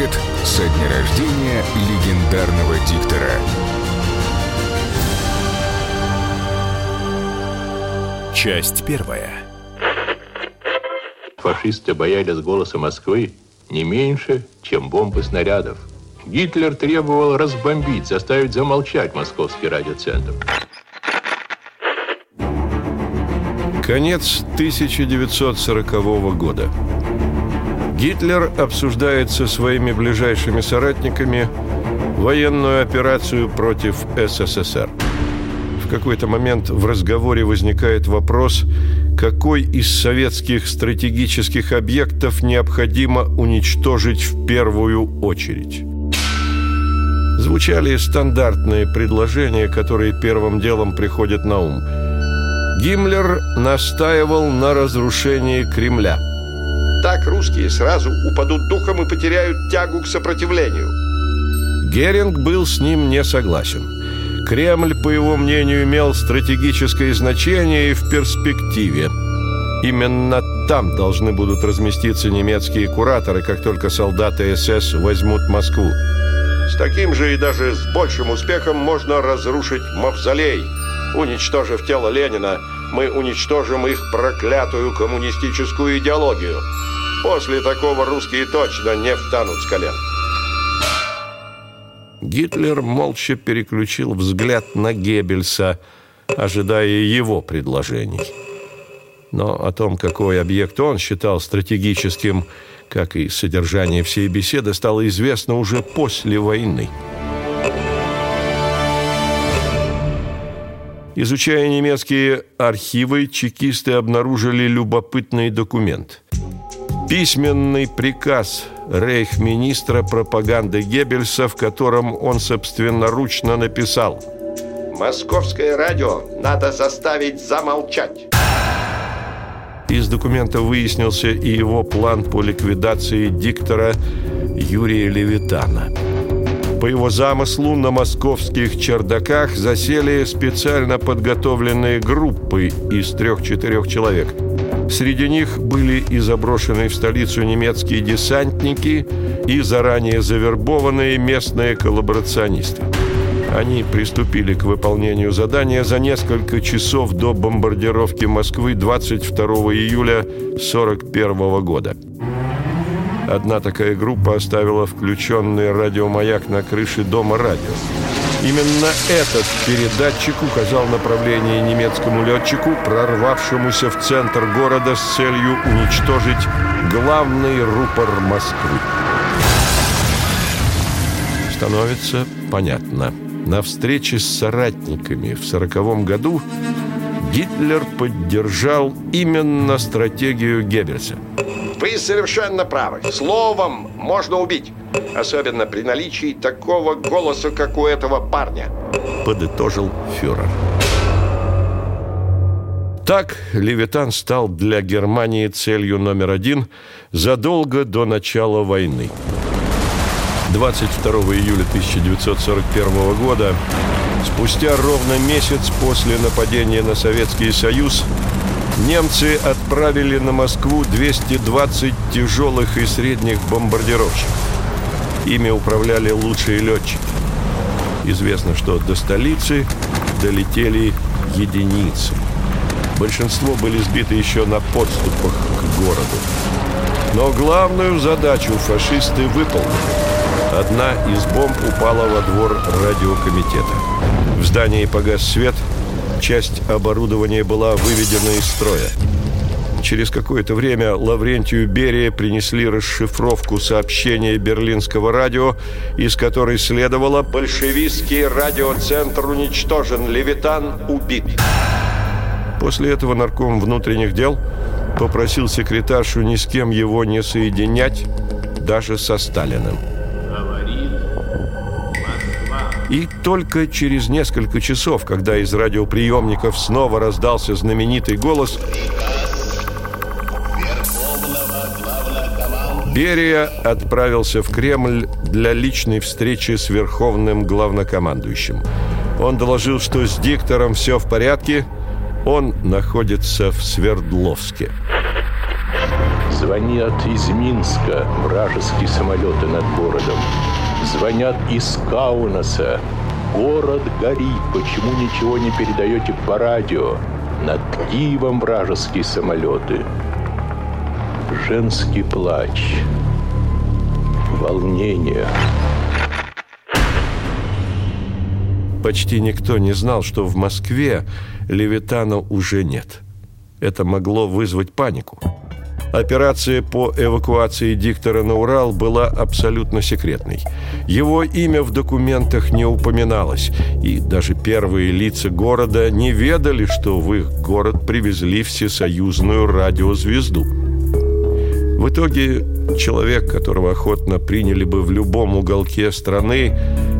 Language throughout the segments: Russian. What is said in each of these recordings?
105 лет со дня рождения легендарного диктора. Часть первая. Фашисты боялись голоса Москвы не меньше, чем бомбы снарядов. Гитлер требовал разбомбить, заставить замолчать московский радиоцентр. Конец 1940 года. Гитлер обсуждает со своими ближайшими соратниками военную операцию против СССР. В какой-то момент в разговоре возникает вопрос, какой из советских стратегических объектов необходимо уничтожить в первую очередь. Звучали стандартные предложения, которые первым делом приходят на ум – Гиммлер настаивал на разрушении Кремля. Так русские сразу упадут духом и потеряют тягу к сопротивлению. Геринг был с ним не согласен. Кремль, по его мнению, имел стратегическое значение и в перспективе. Именно там должны будут разместиться немецкие кураторы, как только солдаты СС возьмут Москву. С таким же и даже с большим успехом можно разрушить мавзолей – Уничтожив тело Ленина, мы уничтожим их проклятую коммунистическую идеологию. После такого русские точно не встанут с колен. Гитлер молча переключил взгляд на Геббельса, ожидая его предложений. Но о том, какой объект он считал стратегическим, как и содержание всей беседы, стало известно уже после войны. Изучая немецкие архивы, чекисты обнаружили любопытный документ. Письменный приказ рейхминистра пропаганды Геббельса, в котором он собственноручно написал «Московское радио надо заставить замолчать». Из документа выяснился и его план по ликвидации диктора Юрия Левитана – по его замыслу на московских чердаках засели специально подготовленные группы из трех-четырех человек. Среди них были и заброшенные в столицу немецкие десантники, и заранее завербованные местные коллаборационисты. Они приступили к выполнению задания за несколько часов до бомбардировки Москвы 22 июля 1941 года. Одна такая группа оставила включенный радиомаяк на крыше дома радио. Именно этот передатчик указал направление немецкому летчику, прорвавшемуся в центр города с целью уничтожить главный рупор Москвы. Становится понятно. На встрече с соратниками в сороковом году Гитлер поддержал именно стратегию Геббельса – вы совершенно правы. Словом можно убить. Особенно при наличии такого голоса, как у этого парня. Подытожил фюрер. Так Левитан стал для Германии целью номер один задолго до начала войны. 22 июля 1941 года, спустя ровно месяц после нападения на Советский Союз, немцы отправили на Москву 220 тяжелых и средних бомбардировщиков. Ими управляли лучшие летчики. Известно, что до столицы долетели единицы. Большинство были сбиты еще на подступах к городу. Но главную задачу фашисты выполнили. Одна из бомб упала во двор радиокомитета. В здании погас свет – часть оборудования была выведена из строя. Через какое-то время Лаврентию Берия принесли расшифровку сообщения берлинского радио, из которой следовало «Большевистский радиоцентр уничтожен, Левитан убит». После этого нарком внутренних дел попросил секретаршу ни с кем его не соединять, даже со Сталиным. И только через несколько часов, когда из радиоприемников снова раздался знаменитый голос, Берия отправился в Кремль для личной встречи с верховным главнокомандующим. Он доложил, что с диктором все в порядке, он находится в Свердловске. Звонят из Минска вражеские самолеты над городом. Звонят из Каунаса. Город горит. Почему ничего не передаете по радио? Над Киевом вражеские самолеты. Женский плач. Волнение. Почти никто не знал, что в Москве Левитана уже нет. Это могло вызвать панику. Операция по эвакуации диктора на Урал была абсолютно секретной. Его имя в документах не упоминалось, и даже первые лица города не ведали, что в их город привезли всесоюзную радиозвезду. В итоге человек, которого охотно приняли бы в любом уголке страны,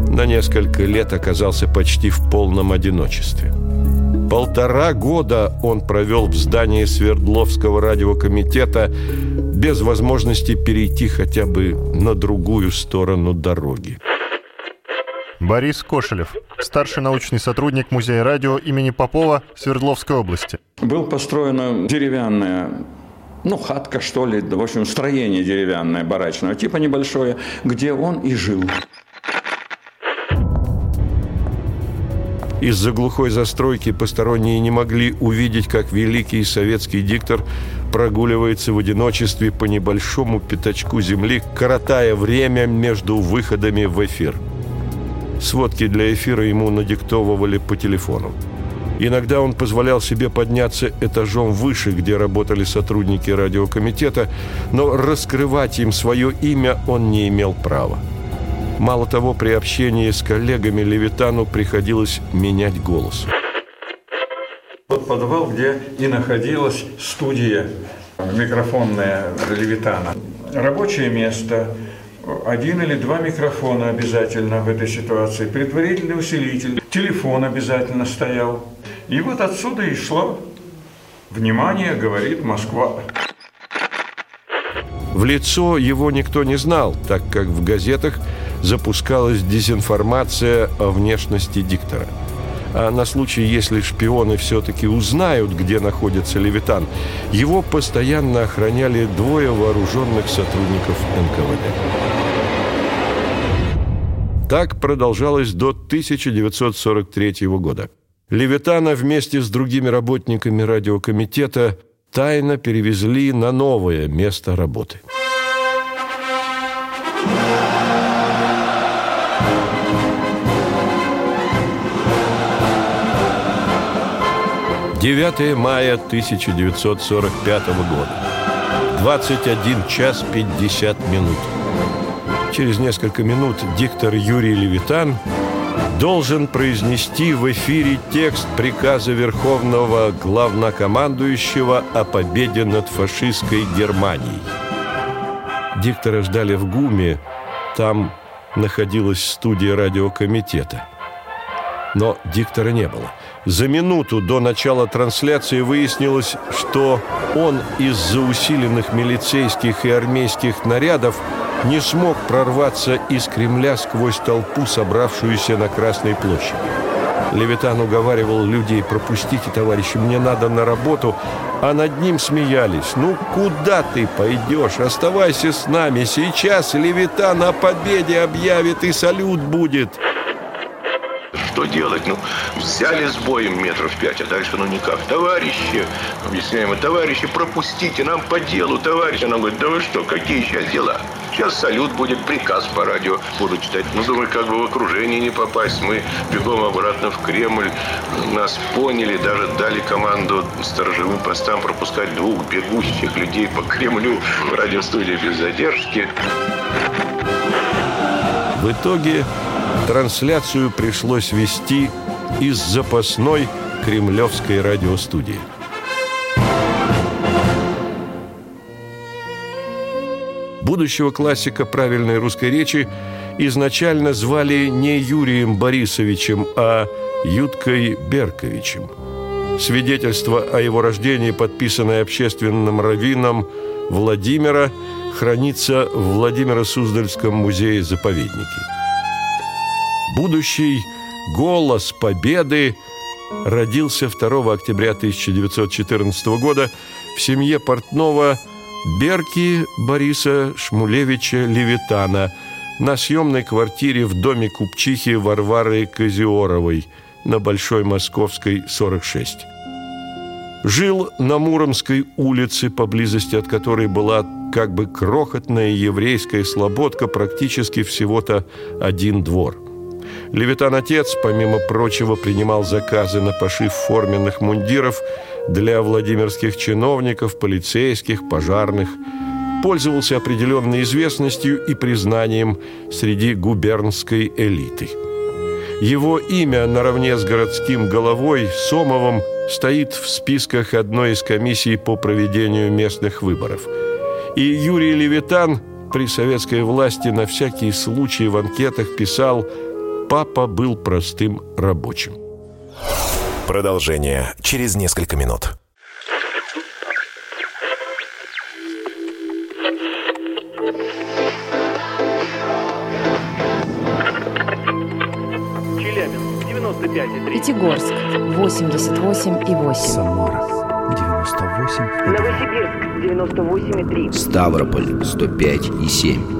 на несколько лет оказался почти в полном одиночестве. Полтора года он провел в здании Свердловского радиокомитета без возможности перейти хотя бы на другую сторону дороги. Борис Кошелев, старший научный сотрудник Музея радио имени Попова Свердловской области. Был построена деревянная ну, хатка, что ли, в общем, строение деревянное, барачного типа небольшое, где он и жил. Из-за глухой застройки посторонние не могли увидеть, как великий советский диктор прогуливается в одиночестве по небольшому пятачку земли, коротая время между выходами в эфир. Сводки для эфира ему надиктовывали по телефону. Иногда он позволял себе подняться этажом выше, где работали сотрудники радиокомитета, но раскрывать им свое имя он не имел права. Мало того, при общении с коллегами Левитану приходилось менять голос. Вот подвал, где и находилась студия микрофонная Левитана. Рабочее место, один или два микрофона обязательно в этой ситуации, предварительный усилитель, телефон обязательно стоял. И вот отсюда и шло «Внимание, говорит Москва». В лицо его никто не знал, так как в газетах запускалась дезинформация о внешности диктора. А на случай, если шпионы все-таки узнают, где находится Левитан, его постоянно охраняли двое вооруженных сотрудников НКВД. Так продолжалось до 1943 года. Левитана вместе с другими работниками радиокомитета тайно перевезли на новое место работы. 9 мая 1945 года. 21 час 50 минут. Через несколько минут диктор Юрий Левитан должен произнести в эфире текст приказа Верховного Главнокомандующего о победе над фашистской Германией. Диктора ждали в ГУМе, там находилась студия радиокомитета. Но диктора не было. За минуту до начала трансляции выяснилось, что он из-за усиленных милицейских и армейских нарядов не смог прорваться из Кремля сквозь толпу, собравшуюся на Красной площади. Левитан уговаривал людей, пропустите, товарищи, мне надо на работу, а над ним смеялись. Ну, куда ты пойдешь? Оставайся с нами. Сейчас Левитан о победе объявит и салют будет что делать? Ну, взяли с боем метров пять, а дальше ну никак. Товарищи, объясняем, товарищи, пропустите, нам по делу, товарищ. Она говорит, да вы что, какие сейчас дела? Сейчас салют будет, приказ по радио буду читать. Ну, думаю, как бы в окружение не попасть. Мы бегом обратно в Кремль. Нас поняли, даже дали команду сторожевым постам пропускать двух бегущих людей по Кремлю в радиостудии без задержки. В итоге Трансляцию пришлось вести из запасной кремлевской радиостудии. Будущего классика правильной русской речи изначально звали не Юрием Борисовичем, а Юткой Берковичем. Свидетельство о его рождении, подписанное общественным раввином Владимира, хранится в Владимиро-Суздальском музее-заповеднике. Будущий «Голос Победы» родился 2 октября 1914 года в семье портного Берки Бориса Шмулевича Левитана на съемной квартире в доме купчихи Варвары Козиоровой на Большой Московской, 46. Жил на Муромской улице, поблизости от которой была как бы крохотная еврейская слободка, практически всего-то один двор. Левитан-отец, помимо прочего, принимал заказы на пошив форменных мундиров для владимирских чиновников, полицейских, пожарных. Пользовался определенной известностью и признанием среди губернской элиты. Его имя наравне с городским головой Сомовым стоит в списках одной из комиссий по проведению местных выборов. И Юрий Левитан при советской власти на всякий случай в анкетах писал «Папа был простым рабочим». Продолжение через несколько минут. Челябинск, 95,3. Пятигорск 88,8. Самара 98 Новосибирск, 98,3. Ставрополь 105 и 7.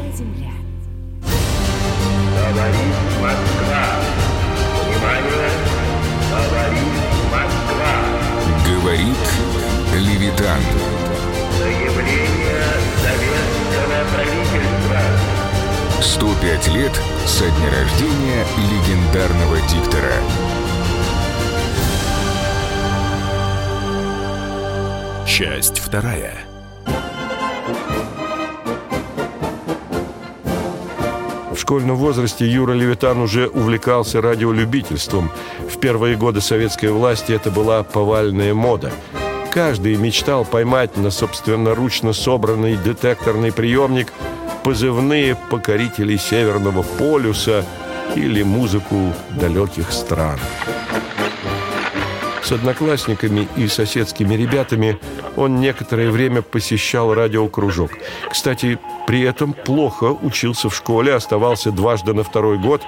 Говорит Левитан. Заявление советского правительства. 105 лет со дня рождения легендарного диктора. Часть вторая. Школьном возрасте Юра Левитан уже увлекался радиолюбительством. В первые годы советской власти это была повальная мода. Каждый мечтал поймать на собственноручно собранный детекторный приемник позывные покорителей Северного полюса или музыку далеких стран. С одноклассниками и соседскими ребятами он некоторое время посещал радиокружок. Кстати, при этом плохо учился в школе, оставался дважды на второй год.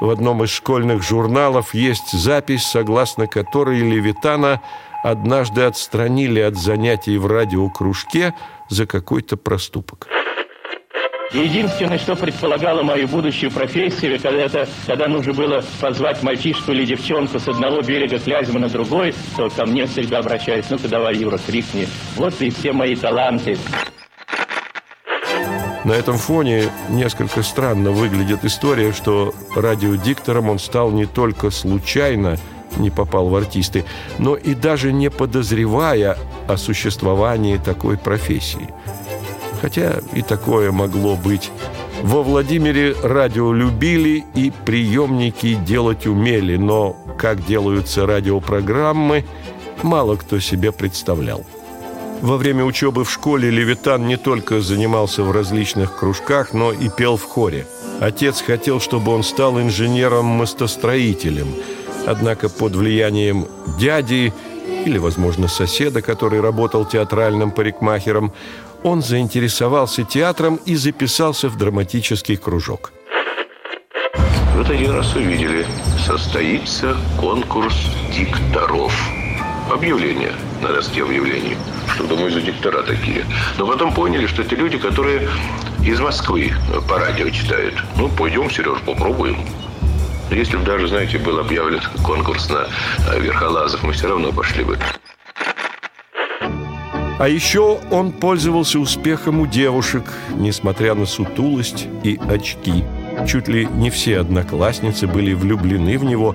В одном из школьных журналов есть запись, согласно которой Левитана однажды отстранили от занятий в радиокружке за какой-то проступок. Единственное, что предполагало мою будущую профессию, когда, это, когда нужно было позвать мальчишку или девчонку с одного берега Клязьмы на другой, то ко мне всегда обращались, ну-ка давай, Юра, крикни. Вот и все мои таланты. На этом фоне несколько странно выглядит история, что радиодиктором он стал не только случайно, не попал в артисты, но и даже не подозревая о существовании такой профессии. Хотя и такое могло быть. Во Владимире радио любили и приемники делать умели, но как делаются радиопрограммы, мало кто себе представлял. Во время учебы в школе Левитан не только занимался в различных кружках, но и пел в хоре. Отец хотел, чтобы он стал инженером-мостостроителем. Однако под влиянием дяди или, возможно, соседа, который работал театральным парикмахером, он заинтересовался театром и записался в драматический кружок. Вот один раз увидели. Состоится конкурс дикторов. Объявление на доске объявлений. Думаю, за диктора такие. Но потом поняли, что это люди, которые из Москвы по радио читают. Ну, пойдем, Сереж, попробуем. Если бы даже, знаете, был объявлен конкурс на верхолазов, мы все равно пошли бы. А еще он пользовался успехом у девушек, несмотря на сутулость и очки. Чуть ли не все одноклассницы были влюблены в него,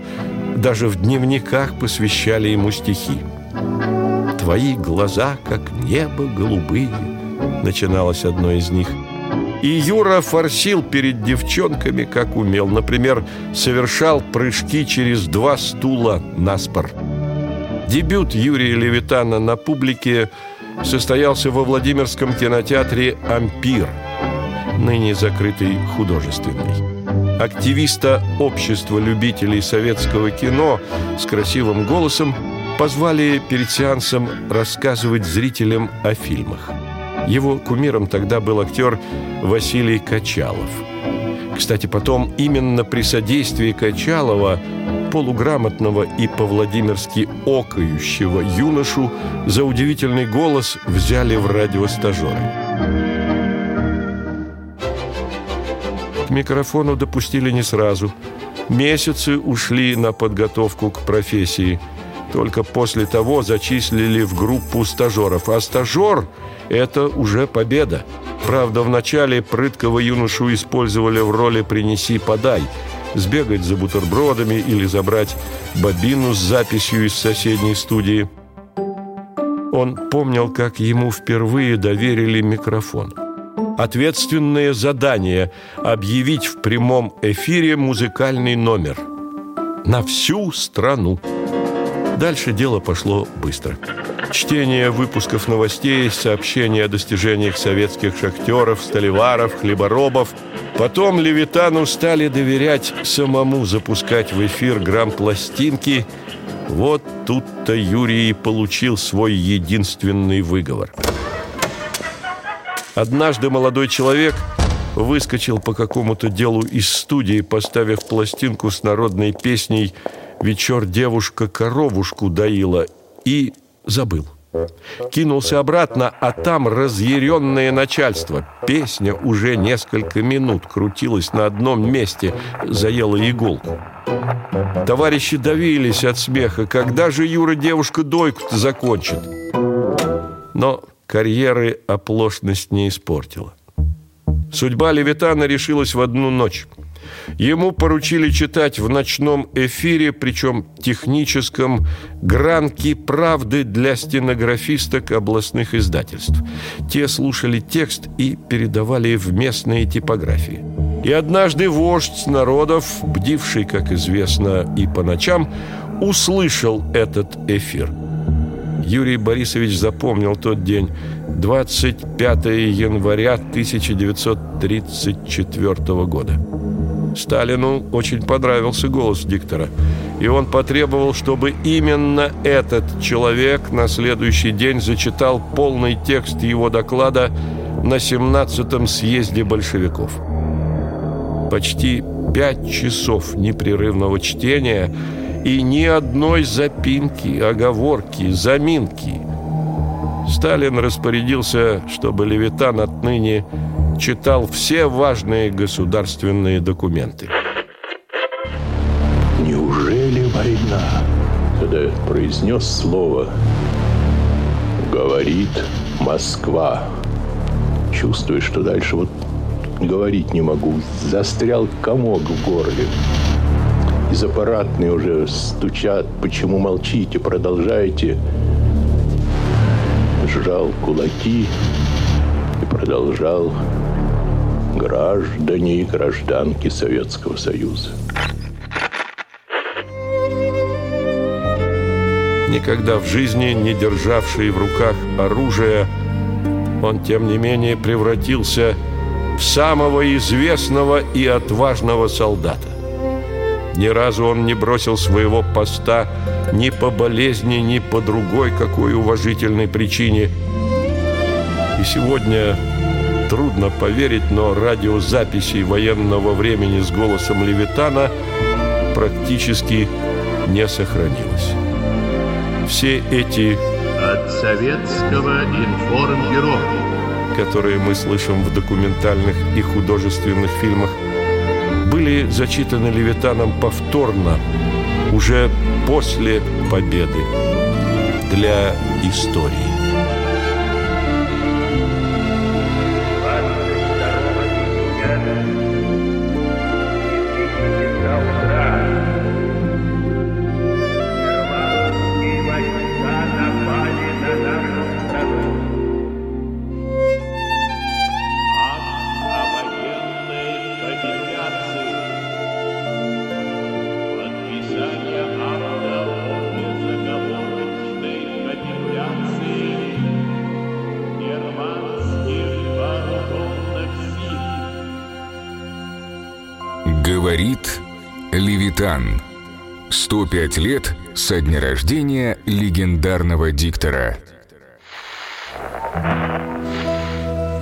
даже в дневниках посвящали ему стихи. «Твои глаза, как небо голубые», начиналось одно из них. И Юра форсил перед девчонками, как умел. Например, совершал прыжки через два стула на спор. Дебют Юрия Левитана на публике состоялся во Владимирском кинотеатре «Ампир», ныне закрытый художественный. Активиста общества любителей советского кино с красивым голосом позвали перед сеансом рассказывать зрителям о фильмах. Его кумиром тогда был актер Василий Качалов. Кстати, потом именно при содействии Качалова полуграмотного и по-владимирски окающего юношу за удивительный голос взяли в радиостажеры. К микрофону допустили не сразу. Месяцы ушли на подготовку к профессии. Только после того зачислили в группу стажеров. А стажер – это уже победа. Правда, вначале прыткого юношу использовали в роли «принеси-подай», сбегать за бутербродами или забрать бобину с записью из соседней студии. Он помнил, как ему впервые доверили микрофон. Ответственное задание – объявить в прямом эфире музыкальный номер. На всю страну. Дальше дело пошло быстро. Чтение выпусков новостей, сообщения о достижениях советских шахтеров, столеваров, хлеборобов. Потом Левитану стали доверять самому запускать в эфир грамм-пластинки. Вот тут-то Юрий получил свой единственный выговор. Однажды молодой человек выскочил по какому-то делу из студии, поставив пластинку с народной песней «Вечер девушка коровушку доила» и забыл. Кинулся обратно, а там разъяренное начальство. Песня уже несколько минут крутилась на одном месте, заела иголку. Товарищи давились от смеха. Когда же Юра девушка дойку-то закончит? Но карьеры оплошность не испортила. Судьба Левитана решилась в одну ночь. Ему поручили читать в ночном эфире, причем техническом, гранки правды для стенографисток областных издательств. Те слушали текст и передавали в местные типографии. И однажды вождь народов, бдивший, как известно, и по ночам, услышал этот эфир. Юрий Борисович запомнил тот день, 25 января 1934 года. Сталину очень понравился голос диктора, и он потребовал, чтобы именно этот человек на следующий день зачитал полный текст его доклада на 17-м съезде большевиков. Почти пять часов непрерывного чтения и ни одной запинки, оговорки, заминки. Сталин распорядился, чтобы Левитан отныне читал все важные государственные документы. Неужели война? Когда произнес слово «говорит Москва», чувствую, что дальше вот говорить не могу. Застрял комок в горле. Из аппаратной уже стучат. Почему молчите? Продолжайте. Сжал кулаки и продолжал граждане и гражданки Советского Союза. Никогда в жизни не державший в руках оружие, он, тем не менее, превратился в самого известного и отважного солдата. Ни разу он не бросил своего поста ни по болезни, ни по другой какой уважительной причине. И сегодня трудно поверить, но радиозаписей военного времени с голосом Левитана практически не сохранилось. Все эти от советского информбюро, которые мы слышим в документальных и художественных фильмах, были зачитаны Левитаном повторно, уже после победы, для истории. Левитан. 105 лет со дня рождения легендарного диктора.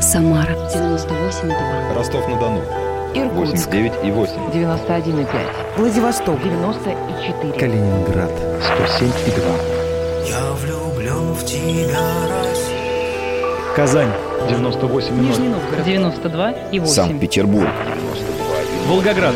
Самара 98,2. Ростов-на-Дону. Иркутск 89 и 8. 91,5. Владивосток 94. Калининград 107 и 2. Я влюблен в тебя, Россия. Казань 98 Нижний Новгород 92 и 8. Санкт-Петербург. Волгоград.